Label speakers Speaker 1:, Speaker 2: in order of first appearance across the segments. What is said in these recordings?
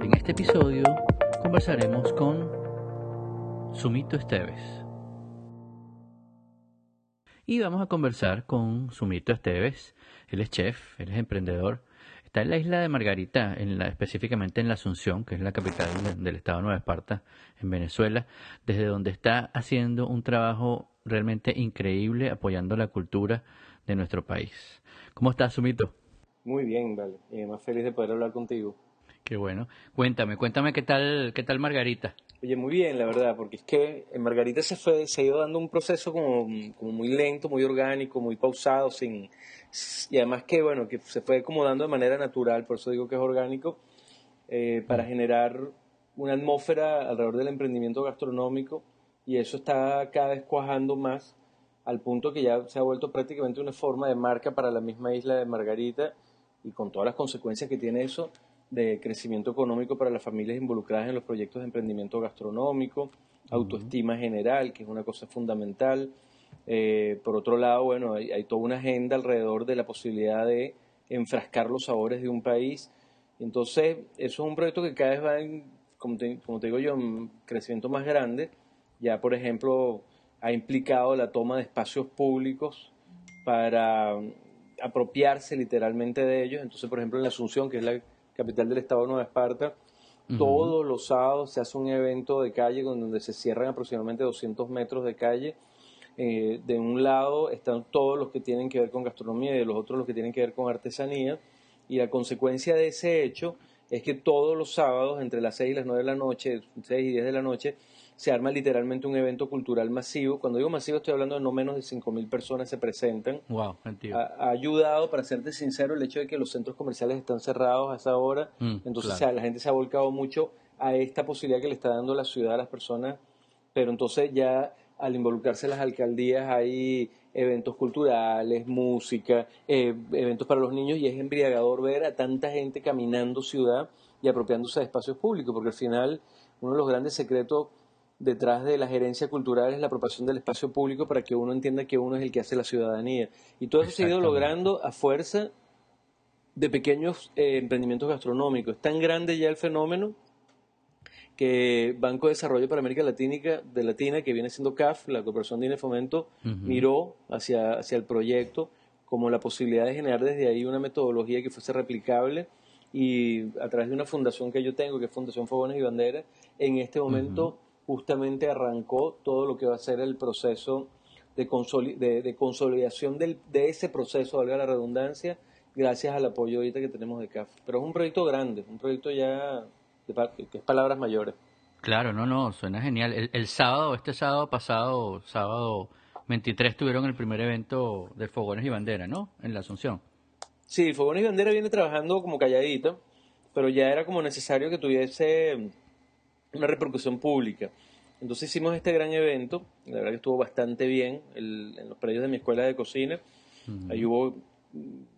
Speaker 1: En este episodio conversaremos con Sumito Esteves. Y vamos a conversar con Sumito Esteves. Él es chef, él es emprendedor. Está en la isla de Margarita, en la, específicamente en la Asunción, que es la capital del estado de Nueva Esparta, en Venezuela, desde donde está haciendo un trabajo realmente increíble apoyando la cultura de nuestro país. ¿Cómo estás, Sumito?
Speaker 2: Muy bien, vale. Eh, más feliz de poder hablar contigo.
Speaker 1: Qué bueno. Cuéntame, cuéntame qué tal, qué tal Margarita.
Speaker 2: Oye, muy bien, la verdad, porque es que en Margarita se fue, se ha ido dando un proceso como, como muy lento, muy orgánico, muy pausado, sin y además que bueno, que se fue como dando de manera natural, por eso digo que es orgánico, eh, para generar una atmósfera alrededor del emprendimiento gastronómico y eso está cada vez cuajando más al punto que ya se ha vuelto prácticamente una forma de marca para la misma isla de Margarita y con todas las consecuencias que tiene eso de crecimiento económico para las familias involucradas en los proyectos de emprendimiento gastronómico, autoestima general, que es una cosa fundamental. Eh, por otro lado, bueno, hay, hay, toda una agenda alrededor de la posibilidad de enfrascar los sabores de un país. Entonces, eso es un proyecto que cada vez va, en, como, te, como te digo yo, en crecimiento más grande. Ya, por ejemplo, ha implicado la toma de espacios públicos para apropiarse literalmente de ellos. Entonces, por ejemplo, en la Asunción, que es la capital del estado de Nueva Esparta, uh -huh. todos los sábados se hace un evento de calle donde se cierran aproximadamente 200 metros de calle. Eh, de un lado están todos los que tienen que ver con gastronomía y de los otros los que tienen que ver con artesanía. Y la consecuencia de ese hecho es que todos los sábados, entre las 6 y las 9 de la noche, 6 y 10 de la noche, se arma literalmente un evento cultural masivo. Cuando digo masivo estoy hablando de no menos de 5.000 personas se presentan.
Speaker 1: Wow,
Speaker 2: ha, ha, ayudado, para serte sincero, el hecho de que los centros comerciales están cerrados a esa hora. Mm, Entonces claro. o sea, la gente se ha volcado mucho a esta posibilidad que le está dando la ciudad a las personas. Pero entonces ya al involucrarse las alcaldías hay eventos culturales, música, eh, eventos para los niños y es embriagador ver a tanta gente caminando ciudad y apropiándose de espacios públicos, porque al final uno de los grandes secretos detrás de la gerencia cultural es la apropiación del espacio público para que uno entienda que uno es el que hace la ciudadanía. Y todo eso se ha ido logrando a fuerza de pequeños eh, emprendimientos gastronómicos. Es tan grande ya el fenómeno que Banco de Desarrollo para América Latina, de Latina que viene siendo CAF, la Corporación de Fomento, uh -huh. miró hacia, hacia el proyecto como la posibilidad de generar desde ahí una metodología que fuese replicable y a través de una fundación que yo tengo, que es Fundación Fogones y Banderas, en este momento uh -huh justamente arrancó todo lo que va a ser el proceso de, consoli de, de consolidación del, de ese proceso, valga la redundancia, gracias al apoyo ahorita que tenemos de CAF. Pero es un proyecto grande, un proyecto ya de, que es palabras mayores.
Speaker 1: Claro, no, no, suena genial. El, el, sábado, este sábado pasado, sábado 23, tuvieron el primer evento de Fogones y Bandera, ¿no? En la Asunción.
Speaker 2: Sí, Fogones y Bandera viene trabajando como calladito, pero ya era como necesario que tuviese una repercusión pública. Entonces hicimos este gran evento, la verdad que estuvo bastante bien el, en los predios de mi escuela de cocina. Uh -huh. Ahí hubo,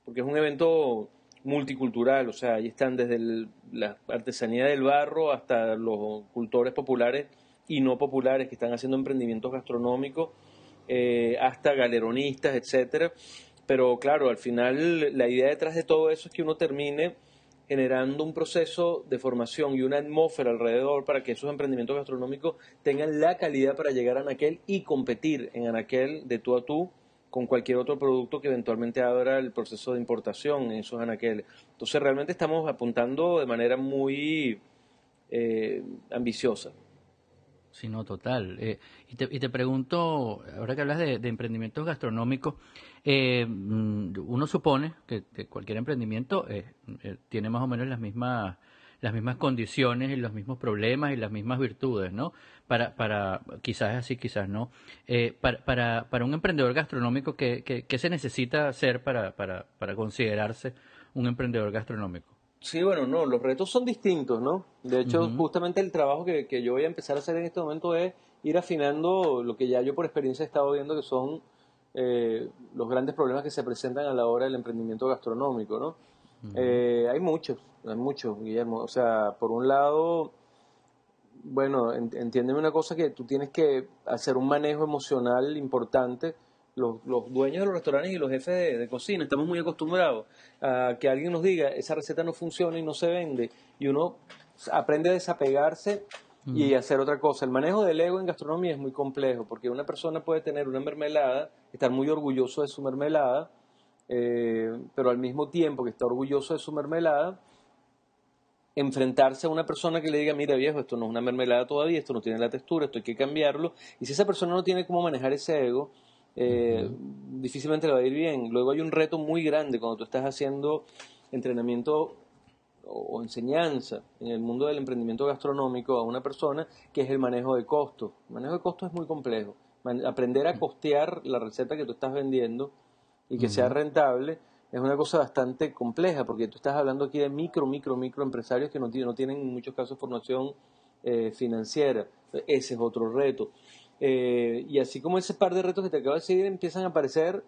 Speaker 2: porque es un evento multicultural, o sea, ahí están desde el, la artesanía del barro hasta los cultores populares y no populares que están haciendo emprendimientos gastronómicos, eh, hasta galeronistas, etcétera. Pero claro, al final la idea detrás de todo eso es que uno termine generando un proceso de formación y una atmósfera alrededor para que esos emprendimientos gastronómicos tengan la calidad para llegar a Anaquel y competir en Anaquel de tú a tú con cualquier otro producto que eventualmente abra el proceso de importación en esos anaqueles. Entonces realmente estamos apuntando de manera muy eh, ambiciosa.
Speaker 1: Sí, no, total. Eh, y, te, y, te, pregunto, ahora que hablas de, emprendimientos gastronómicos, eh, uno supone que, cualquier emprendimiento eh, tiene más o menos las mismas las mismas condiciones y los mismos problemas y las mismas virtudes, ¿no? Para, para quizás así, quizás no. para, para, para un emprendedor gastronómico, ¿qué, qué, qué se necesita hacer para, para, para considerarse un emprendedor gastronómico?
Speaker 2: Sí, bueno, no, los retos son distintos, ¿no? De hecho, uh -huh. justamente el trabajo que, que, yo voy a empezar a hacer en este momento es ir afinando lo que ya yo por experiencia he estado viendo que son eh, los grandes problemas que se presentan a la hora del emprendimiento gastronómico, ¿no? Uh -huh. eh, hay muchos, hay muchos, Guillermo. O sea, por un lado, bueno, entiéndeme una cosa que tú tienes que hacer un manejo emocional importante los, dueños de los restaurantes y los jefes de, cocina estamos muy acostumbrados a que alguien nos diga esa receta no funciona y no se vende y uno aprende a desapegarse y hacer otra cosa. El manejo del ego en gastronomía es muy complejo porque una persona puede tener una mermelada, estar muy orgulloso de su mermelada, eh, pero al mismo tiempo que está orgulloso de su mermelada, enfrentarse a una persona que le diga, mira viejo, esto no es una mermelada todavía, esto no tiene la textura, esto hay que cambiarlo. Y si esa persona no tiene cómo manejar ese ego, eh, difícilmente le va a ir bien. Luego hay un reto muy grande cuando tú estás haciendo entrenamiento o enseñanza en el mundo del emprendimiento gastronómico a una persona, que es el manejo de costos. El manejo de costos es muy complejo. Aprender a costear la receta que tú estás vendiendo y que sea rentable es una cosa bastante compleja, porque tú estás hablando aquí de micro, micro, micro empresarios que no, no tienen en muchos casos formación eh, financiera. Ese es otro reto. Eh, y así como ese par de retos que te acabo de decir, empiezan a aparecer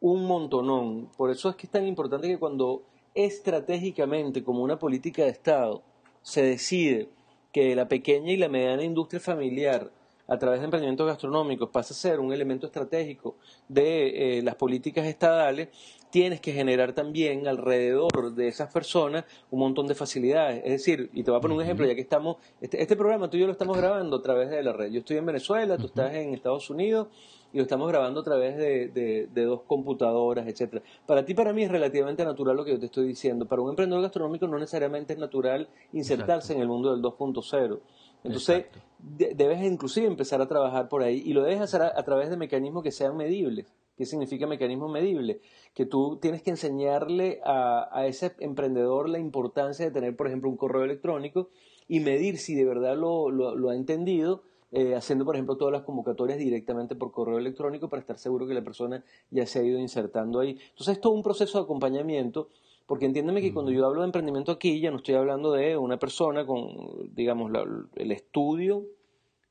Speaker 2: un montonón. Por eso es que es tan importante que cuando estratégicamente, como una política de Estado, se decide que la pequeña y la mediana industria familiar a través de emprendimientos gastronómicos pasa a ser un elemento estratégico de eh, las políticas estadales, tienes que generar también alrededor de esas personas un montón de facilidades. Es decir, y te voy a poner un ejemplo, ya que estamos, este, este, programa tú y yo lo estamos grabando a través de la red. Yo estoy en Venezuela, tú estás en Estados Unidos y lo estamos grabando a través de, de, dos computadoras, etcétera. Para ti, para mí es relativamente natural lo que yo te estoy diciendo. Para un emprendedor gastronómico no necesariamente es natural insertarse en el mundo del 2.0. Entonces, debes inclusive empezar a trabajar por ahí y lo debes hacer a, través de mecanismos que sean medibles. ¿Qué significa mecanismo medible? Que tú tienes que enseñarle a, ese emprendedor la importancia de tener, por ejemplo, un correo electrónico y medir si de verdad lo, ha entendido, eh, haciendo, por ejemplo, todas las convocatorias directamente por correo electrónico para estar seguro que la persona ya se ha ido insertando ahí. Entonces, es todo un proceso de acompañamiento porque entiéndeme que cuando yo hablo de emprendimiento aquí, ya no estoy hablando de una persona con, digamos, el estudio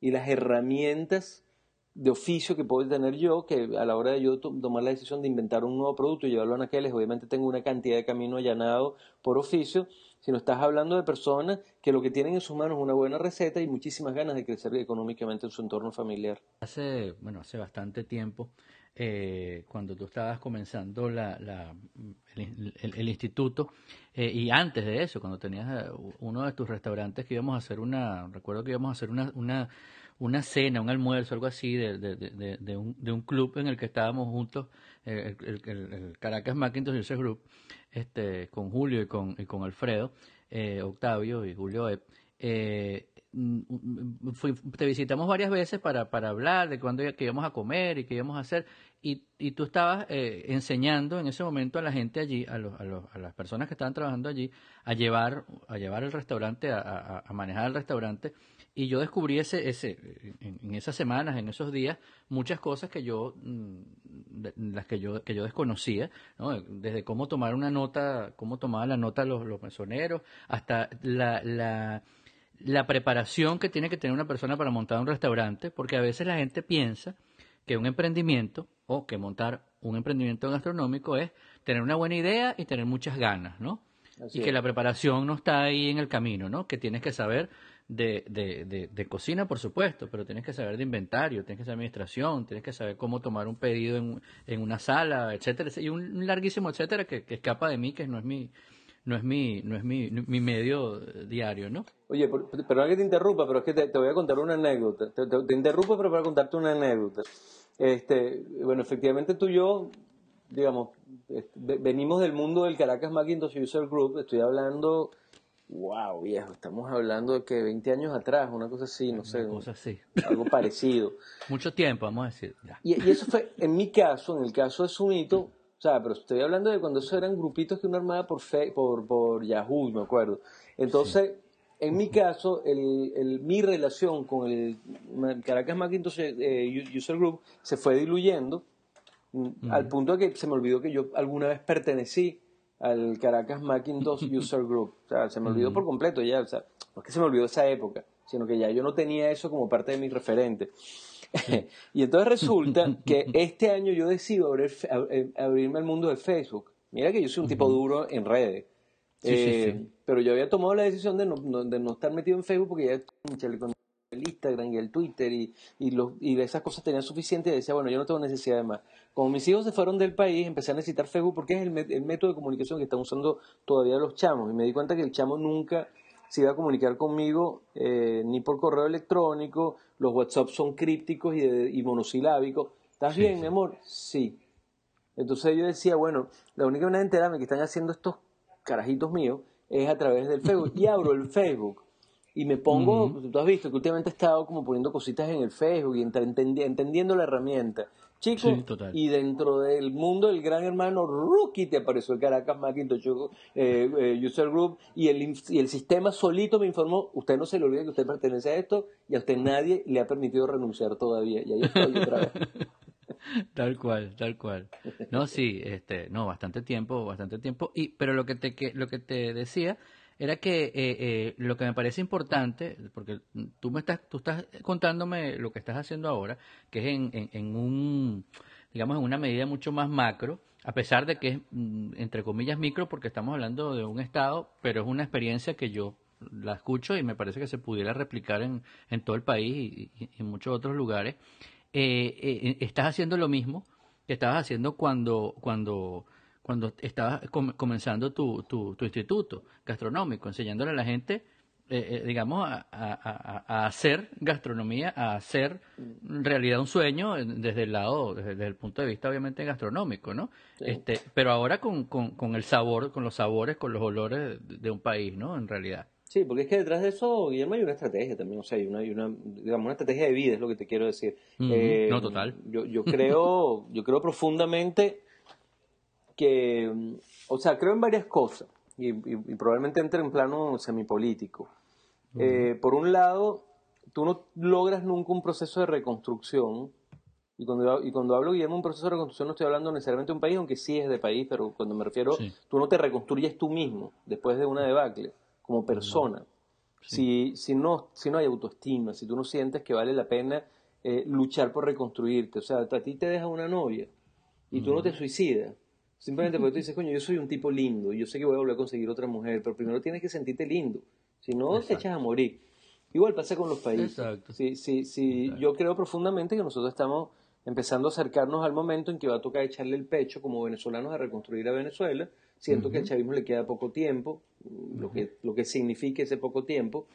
Speaker 2: y las herramientas de oficio que puedo tener yo, que a la hora de yo tomar la decisión de inventar un nuevo producto y llevarlo a aquellos, obviamente tengo una cantidad de camino allanado por oficio, sino estás hablando de personas que lo que tienen en sus manos es una buena receta y muchísimas ganas de crecer económicamente en su entorno familiar.
Speaker 1: Hace, bueno, hace bastante tiempo eh, cuando tú estabas comenzando la, el, instituto eh, y antes de eso, cuando tenías eh, uno de tus restaurantes que íbamos a hacer una, recuerdo que íbamos a hacer una, una, una cena, un almuerzo, algo así, de, de, de, un, de un club en el que estábamos juntos, el, el, Caracas Macintosh User Group, este, con Julio y con, y con Alfredo, Octavio y Julio Eh, mm, te visitamos varias veces para, para hablar de cuándo que íbamos a comer y qué íbamos a hacer, y, y tú estabas eh, enseñando en ese momento a la gente allí, a, los, a, los, a las personas que estaban trabajando allí, a llevar, a llevar el restaurante, a, manejar el restaurante, y yo descubrí ese, ese en, esas semanas, en esos días, muchas cosas que yo, mm, las que yo, que yo desconocía, ¿no? desde cómo tomar una nota, cómo tomaban la nota los, los mesoneros, hasta la, la la preparación que tiene que tener una persona para montar un restaurante, porque a veces la gente piensa que un emprendimiento o que montar un emprendimiento gastronómico es tener una buena idea y tener muchas ganas, ¿no? y que la preparación no está ahí en el camino, ¿no? Que tienes que saber de, de, de, cocina, por supuesto, pero tienes que saber de inventario, tienes que saber administración, tienes que saber cómo tomar un pedido en, en una sala, etcétera, y un larguísimo etcétera que, que escapa de mí, que no es mi, no es mi, no es mi, mi medio diario, ¿no?
Speaker 2: Oye, perdón que te interrumpa, pero es que te, voy a contar una anécdota. Te, interrumpo, pero para contarte una anécdota. Este, bueno, efectivamente tú y yo, digamos, venimos del mundo del Caracas Macintosh User Group. Estoy hablando, wow, viejo, estamos hablando de que 20 años atrás, una cosa así, no sé.
Speaker 1: Cosa así.
Speaker 2: Algo parecido.
Speaker 1: Mucho tiempo, vamos a decir.
Speaker 2: Y, y, eso fue, en mi caso, en el caso de Sumito, o sea, pero estoy hablando de cuando eso eran grupitos que uno armaba por, por, por Yahoo, me acuerdo. Entonces, en mi caso, el, el, mi relación con el Caracas Macintosh eh, User Group se fue diluyendo mm, al punto de que se me olvidó que yo alguna vez pertenecí al Caracas Macintosh User Group. O sea, se me olvidó por completo ya. O sea, no es que se me olvidó esa época, sino que ya yo no tenía eso como parte de mi referente. y entonces resulta que este año yo decido eh, abrirme al mundo de Facebook. Mira que yo soy un tipo duro en redes. Eh, pero yo había tomado la decisión de no, de no estar metido en Facebook porque ya con el Instagram y el Twitter y, y, los, y esas cosas tenían suficiente y decía, bueno, yo no tengo necesidad de más. Como mis hijos se fueron del país, empecé a necesitar Facebook porque es el, el método de comunicación que están usando todavía los chamos. Y me di cuenta que el chamo nunca se iba a comunicar conmigo eh, ni por correo electrónico, los WhatsApp son crípticos y, y monosilábicos. ¿Estás bien, mi amor? Sí. Entonces yo decía, bueno, la única manera de enterarme que están haciendo estos carajitos míos es a través del Facebook. Y abro el Facebook y me pongo, tú has visto que últimamente he estado como poniendo cositas en el Facebook y entendiendo la herramienta. Chicos, y dentro del mundo del gran hermano Rookie te apareció el Caracas Macintosh eh, eh, User Group y el, y el sistema solito me informó, usted no se le olvide que usted pertenece a esto y a usted nadie le ha permitido renunciar todavía. Y ahí estoy otra vez.
Speaker 1: tal cual, tal cual. No, sí, este, no, bastante tiempo, bastante tiempo. Y, pero lo que te, que, lo que te decía era que eh, eh, lo que me parece importante, porque tú me estás, tú estás contándome lo que estás haciendo ahora, que es en, en, un, digamos, en una medida mucho más macro, a pesar de que es, mm, entre comillas, micro, porque estamos hablando de un estado, pero es una experiencia que yo la escucho y me parece que se pudiera replicar en, en todo el país y, en muchos otros lugares. Eh, estás haciendo lo mismo que estabas haciendo cuando, cuando cuando estabas comenzando tu, tu, instituto gastronómico, enseñándole a la gente, eh, eh, digamos, a, hacer gastronomía, a hacer realidad un sueño desde el lado, desde, el punto de vista obviamente gastronómico, ¿no? Este, pero ahora con, con, el sabor, con los sabores, con los olores de, un país, ¿no? En realidad.
Speaker 2: Sí, porque es que detrás de eso, Guillermo, hay una estrategia también, o sea, hay una, hay una digamos, una estrategia de vida, es lo que te quiero decir.
Speaker 1: Eh, no, total.
Speaker 2: Yo, yo creo, yo creo profundamente que, o sea, creo en varias cosas y, probablemente entre en plano semipolítico. Eh, por un lado, tú no logras nunca un proceso de reconstrucción. Y cuando, y cuando hablo, Guillermo, un proceso de reconstrucción no estoy hablando necesariamente de un país, aunque sí es de país, pero cuando me refiero, tú no te reconstruyes tú mismo después de una debacle, como persona. Si, si, no, si no hay autoestima, si tú no sientes que vale la pena eh, luchar por reconstruirte, o sea, a ti te deja una novia y tú no te suicidas, Simplemente porque tú dices, coño, yo soy un tipo lindo, yo sé que voy a volver a conseguir otra mujer, pero primero tienes que sentirte lindo. Si no, te echas a morir. Igual pasa con los países. Exacto. Sí, sí, sí. Yo creo profundamente que nosotros estamos empezando a acercarnos al momento en que va a tocar echarle el pecho como venezolanos a reconstruir a Venezuela. Siento que al chavismo le queda poco tiempo, lo, que, lo que significa ese poco tiempo.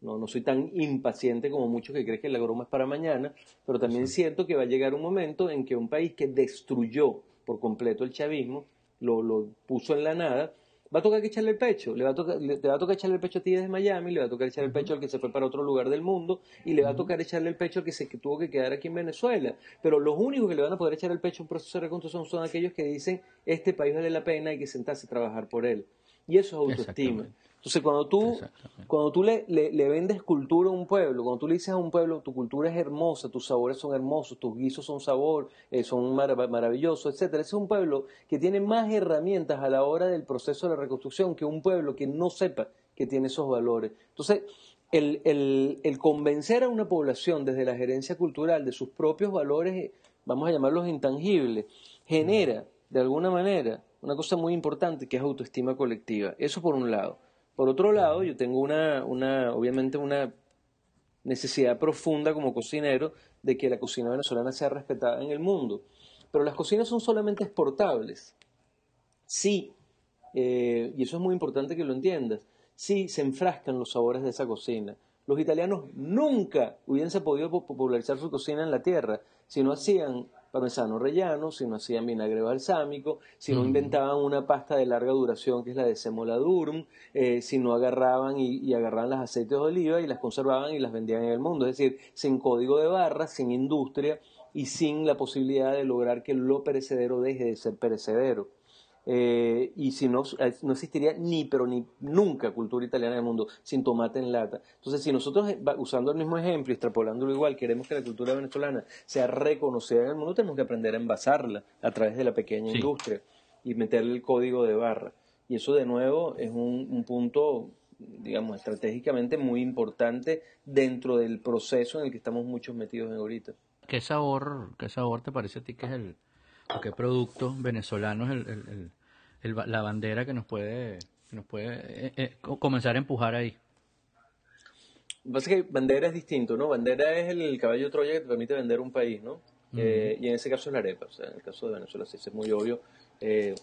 Speaker 2: No, no soy tan impaciente como muchos que creen que la broma es para mañana, pero también siento que va a llegar un momento en que un país que destruyó por completo el chavismo, lo, lo puso en la nada, va a tocar que echarle el pecho, le va a tocar, te va a tocar echarle el pecho a ti desde Miami, le va a tocar echarle el pecho al que se fue para otro lugar del mundo y le va a tocar echarle el pecho al que se que tuvo que quedar aquí en Venezuela. Pero los únicos que le van a poder echar el pecho a un proceso de reconstrucción son aquellos que dicen este país vale la pena y que sentarse a trabajar por él. Y eso es autoestima. Entonces, cuando tú, cuando tú le, le, vendes cultura a un pueblo, cuando tú le dices a un pueblo, tu cultura es hermosa, tus sabores son hermosos, tus guisos son sabor, eh, son maravillosos, etcétera, ese es un pueblo que tiene más herramientas a la hora del proceso de la reconstrucción que un pueblo que no sepa que tiene esos valores. Entonces, el, el, el convencer a una población desde la gerencia cultural de sus propios valores, vamos a llamarlos intangibles, genera, de alguna manera, una cosa muy importante que es autoestima colectiva. Eso por un lado. Por otro lado, yo tengo una, una, obviamente una necesidad profunda como cocinero de que la cocina venezolana sea respetada en el mundo. Pero las cocinas son solamente exportables. Sí, eh, y eso es muy importante que lo entiendas, sí se enfrascan los sabores de esa cocina. Los italianos nunca hubiesen podido popularizar su cocina en la tierra si no hacían parmesano rellano, si no hacían vinagre balsámico, si no mm. inventaban una pasta de larga duración que es la de semola durum, eh, si no agarraban y, agarraban las aceites de oliva y las conservaban y las vendían en el mundo. Es decir, sin código de barras, sin industria y sin la posibilidad de lograr que lo perecedero deje de ser perecedero. Eh, y si no, eh, no existiría ni, pero ni nunca cultura italiana en el mundo sin tomate en lata. Entonces, si nosotros, eh, usando el mismo ejemplo y extrapolándolo igual, queremos que la cultura venezolana sea reconocida en el mundo, tenemos que aprender a envasarla a través de la pequeña industria y meterle el código de barra. Y eso, de nuevo, es un, un punto digamos, estratégicamente muy importante dentro del proceso en el que estamos muchos metidos en ahorita.
Speaker 1: ¿Qué sabor, qué sabor te parece a ti que es el, qué producto venezolano es el, la bandera que nos puede, nos puede eh, eh, comenzar a empujar ahí.
Speaker 2: Lo que pasa es que bandera es distinto, ¿no? Bandera es el caballo de Troya que te permite vender un país, ¿no? Eh, y en ese caso es la arepa, o sea, en el caso de Venezuela sí es muy obvio, eh,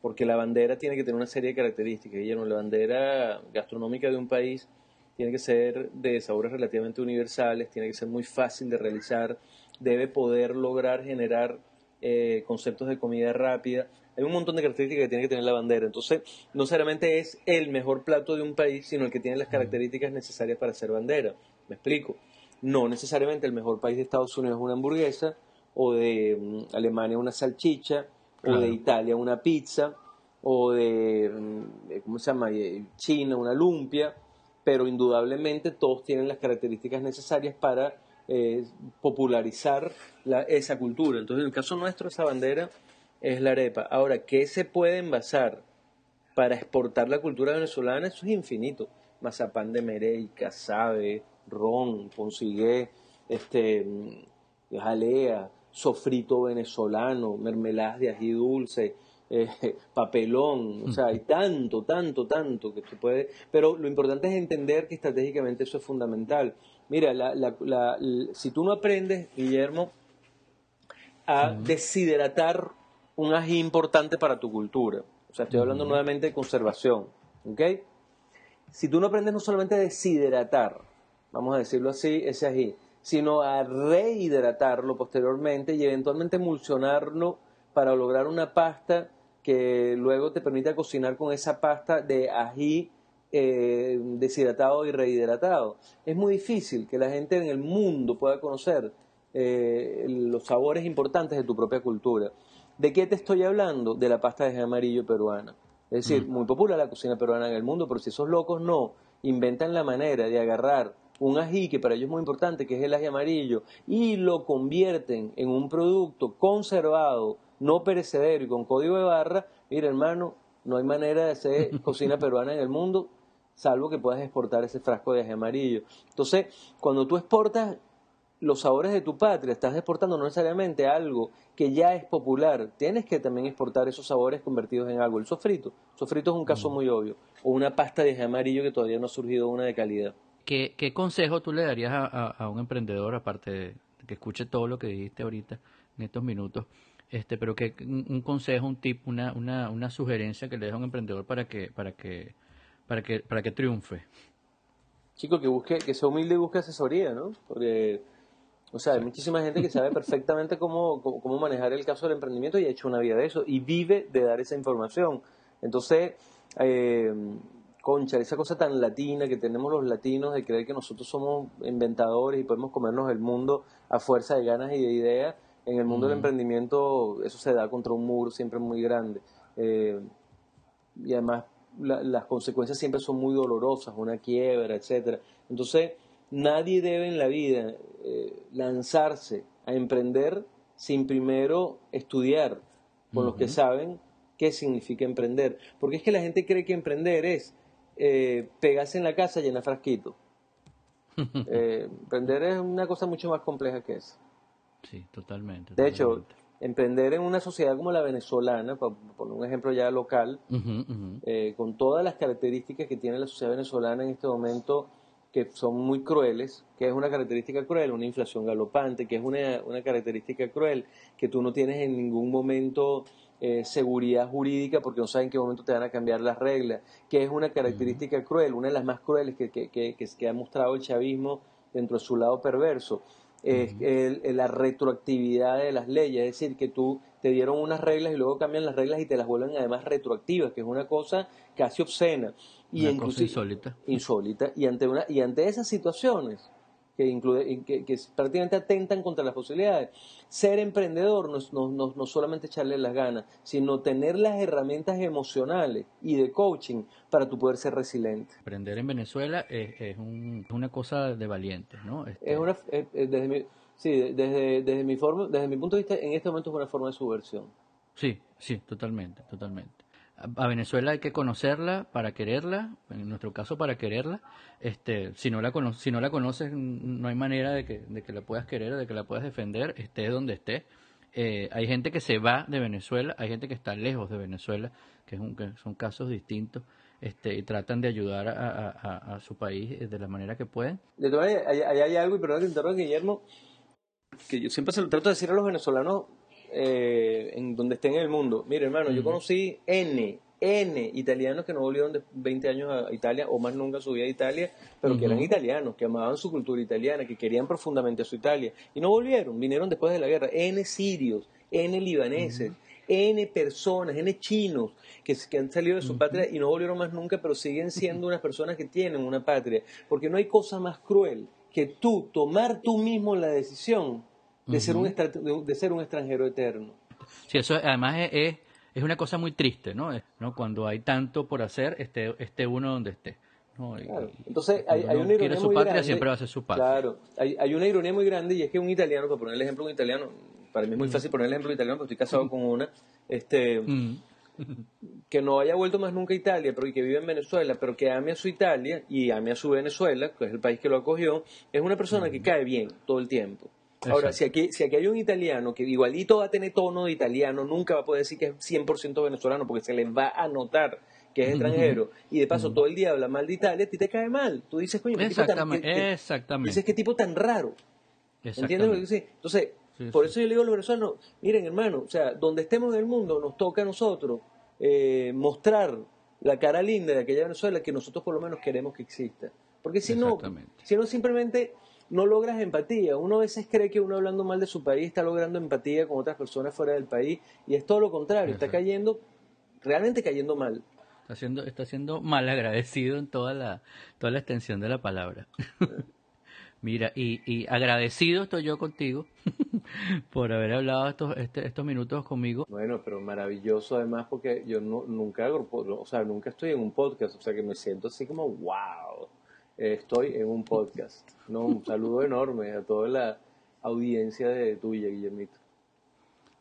Speaker 2: porque la bandera tiene que tener una serie de características. Guillermo, la bandera gastronómica de un país tiene que ser de sabores relativamente universales, tiene que ser muy fácil de realizar, debe poder lograr generar eh, conceptos de comida rápida. Hay un montón de características que tiene que tener la bandera. Entonces, no necesariamente es el mejor plato de un país, sino el que tiene las características necesarias para ser bandera. Me explico. No necesariamente el mejor país de Estados Unidos es una hamburguesa, o de mm, Alemania una salchicha, o de Italia una pizza, o de, mm, ¿cómo se llama? Eh, China una lumpia, pero indudablemente todos tienen las características necesarias para eh, popularizar esa cultura. Entonces, en el caso nuestro, esa bandera es la arepa. Ahora, ¿qué se puede envasar para exportar la cultura venezolana? Eso es infinito. Mazapán de merey, casabe, ron, poncigué, este, mm, jalea, sofrito venezolano, mermeladas de ají dulce, eh, papelón, o sea, hay tanto, tanto, tanto que se puede, pero lo importante es entender que estratégicamente eso es fundamental. Mira, si tú no aprendes, Guillermo, a deshidratar un ají importante para tu cultura, o sea, estoy hablando nuevamente de conservación, ¿ok? Si tú no aprendes no solamente a deshidratar, vamos a decirlo así, ese ají, sino a rehidratarlo posteriormente y eventualmente emulsionarlo para lograr una pasta que luego te permita cocinar con esa pasta de ají eh, deshidratado y rehidratado. Es muy difícil que la gente en el mundo pueda conocer eh, los sabores importantes de tu propia cultura. ¿De qué te estoy hablando? De la pasta de ají amarillo peruana. Es decir, mm. muy popular la cocina peruana en el mundo, pero si esos locos no inventan la manera de agarrar un ají que para ellos es muy importante, que es el ají amarillo, y lo convierten en un producto conservado, no perecedero y con código de barra, mira hermano, no hay manera de hacer cocina peruana en el mundo, salvo que puedas exportar ese frasco de ají amarillo. Entonces, cuando tú exportas los sabores de tu patria, estás exportando no necesariamente algo que ya es popular, tienes que también exportar esos sabores convertidos en algo. El sofrito, el sofrito es un caso mm. muy obvio, o una pasta de ají amarillo que todavía no ha surgido una de calidad.
Speaker 1: ¿Qué, qué consejo tú le darías a, un emprendedor, aparte de que escuche todo lo que dijiste ahorita en estos minutos? Este, pero que un, consejo, un tip, una, una, una sugerencia que le des a un emprendedor para que, para que, para que, para que triunfe.
Speaker 2: Chico, que busque, que sea humilde y busque asesoría, ¿no? Porque o sea, hay muchísima gente que sabe perfectamente cómo, cómo, manejar el caso del emprendimiento y ha hecho una vida de eso y vive de dar esa información. Entonces, eh, concha, esa cosa tan latina que tenemos los latinos de creer que nosotros somos inventadores y podemos comernos el mundo a fuerza de ganas y de ideas, en el mundo del emprendimiento eso se da contra un muro siempre muy grande. Eh, y además las consecuencias siempre son muy dolorosas, una quiebra, etcétera. Entonces, nadie debe en la vida eh, lanzarse a emprender sin primero estudiar con los que saben qué significa emprender. Porque es que la gente cree que emprender es eh, pegarse en la casa y llenar frasquito. Eh, emprender es una cosa mucho más compleja que eso.
Speaker 1: Sí, totalmente.
Speaker 2: De hecho, emprender en una sociedad como la venezolana, poner un ejemplo ya local, con todas las características que tiene la sociedad venezolana en este momento, que son muy crueles, que es una característica cruel, una inflación galopante, que es una, una característica cruel, que tú no tienes en ningún momento eh, seguridad jurídica porque no sabes en qué momento te van a cambiar las reglas, que es una característica cruel, una de las más crueles que, que, que, que ha mostrado el chavismo dentro de su lado perverso es la retroactividad de las leyes, es decir, que tú te dieron unas reglas y luego cambian las reglas y te las vuelven además retroactivas, que es una cosa casi obscena.
Speaker 1: Y una cosa insólita.
Speaker 2: Insólita. Y ante una y ante esas situaciones que, incluye, que, que, prácticamente atentan contra las posibilidades. Ser emprendedor no, no, no, solamente echarle las ganas, sino tener las herramientas emocionales y de coaching para tu poder ser resiliente.
Speaker 1: Emprender en Venezuela es, es una cosa de valientes, ¿no?
Speaker 2: Este es una, desde mi, sí, desde, desde, mi forma, desde mi punto de vista, en este momento es una forma de subversión.
Speaker 1: Sí, sí, totalmente, totalmente a Venezuela hay que conocerla para quererla, en nuestro caso para quererla. Este, si no la si no la conoces, no hay manera de que, de que la puedas querer, de que la puedas defender, esté donde esté. Eh, hay gente que se va de Venezuela, hay gente que está lejos de Venezuela, que, es son casos distintos. este, y tratan de ayudar a, su país de la manera que pueden.
Speaker 2: De todas maneras, hay, hay, algo, y perdón que interrumpa, Guillermo, que yo siempre se lo trato de decir a los venezolanos eh, en donde estén en el mundo. Mire, hermano, yo conocí N, N italianos que no volvieron de 20 años a Italia o más nunca su vida a Italia, pero que eran italianos, que amaban su cultura italiana, que querían profundamente a su Italia. Y no volvieron, vinieron después de la guerra. N sirios, N libaneses, N personas, N chinos que, que han salido de su patria y no volvieron más nunca, pero siguen siendo unas personas que tienen una patria, porque no hay cosa más cruel que tú tomar tú mismo la decisión de, ser, un de ser un extranjero eterno.
Speaker 1: Sí, eso además es, es, una cosa muy triste, ¿no? ¿no? Cuando hay tanto por hacer, esté, esté uno donde esté.
Speaker 2: Entonces hay, hay una ironía
Speaker 1: su
Speaker 2: muy
Speaker 1: patria,
Speaker 2: grande.
Speaker 1: siempre va a ser su patria.
Speaker 2: Claro, hay, hay, una ironía muy grande y es que un italiano, para poner el ejemplo de un italiano, para mí es muy fácil poner el ejemplo de un italiano porque estoy casado con una, este, que no haya vuelto más nunca a Italia, pero que vive en Venezuela, pero que ame a su Italia y ame a su Venezuela, que es el país que lo acogió, es una persona que cae bien todo el tiempo. Ahora, si aquí, si aquí hay un italiano que igualito va a tener tono de italiano, nunca va a poder decir que es 100% venezolano porque se le va a notar que es extranjero y de paso todo el día habla mal de Italia, a ti te cae mal. Tú dices, coño,
Speaker 1: ¿qué tipo tan, exactamente.
Speaker 2: Dices, qué tipo tan raro. ¿Entiendes lo que dice? Entonces, por eso yo le digo a los venezolanos, miren hermano, o sea, donde estemos en el mundo nos toca a nosotros eh, mostrar la cara linda de aquella Venezuela que nosotros por lo menos queremos que exista. Porque si no, si no simplemente no logras empatía. Uno a veces cree que uno hablando mal de su país está logrando empatía con otras personas fuera del país y es todo lo contrario, está cayendo, realmente cayendo mal.
Speaker 1: Está siendo, está siendo mal agradecido en toda la, toda la extensión de la palabra. Mira, y, y, agradecido estoy yo contigo por haber hablado estos, este, estos minutos conmigo.
Speaker 2: Bueno, pero maravilloso además porque yo no, nunca o sea, nunca estoy en un podcast, o sea que me siento así como, wow, estoy en un podcast. No, un saludo enorme a toda la audiencia de tuya, Guillermito.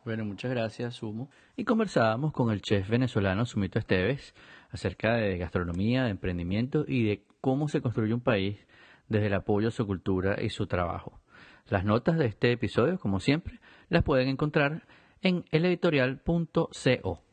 Speaker 1: Bueno, muchas gracias, Sumo. Y conversábamos con el chef venezolano Sumito Esteves acerca de gastronomía, de emprendimiento y de cómo se construye un país desde el apoyo a su cultura y su trabajo. Las notas de este episodio, como siempre, las pueden encontrar en eleditorial.co.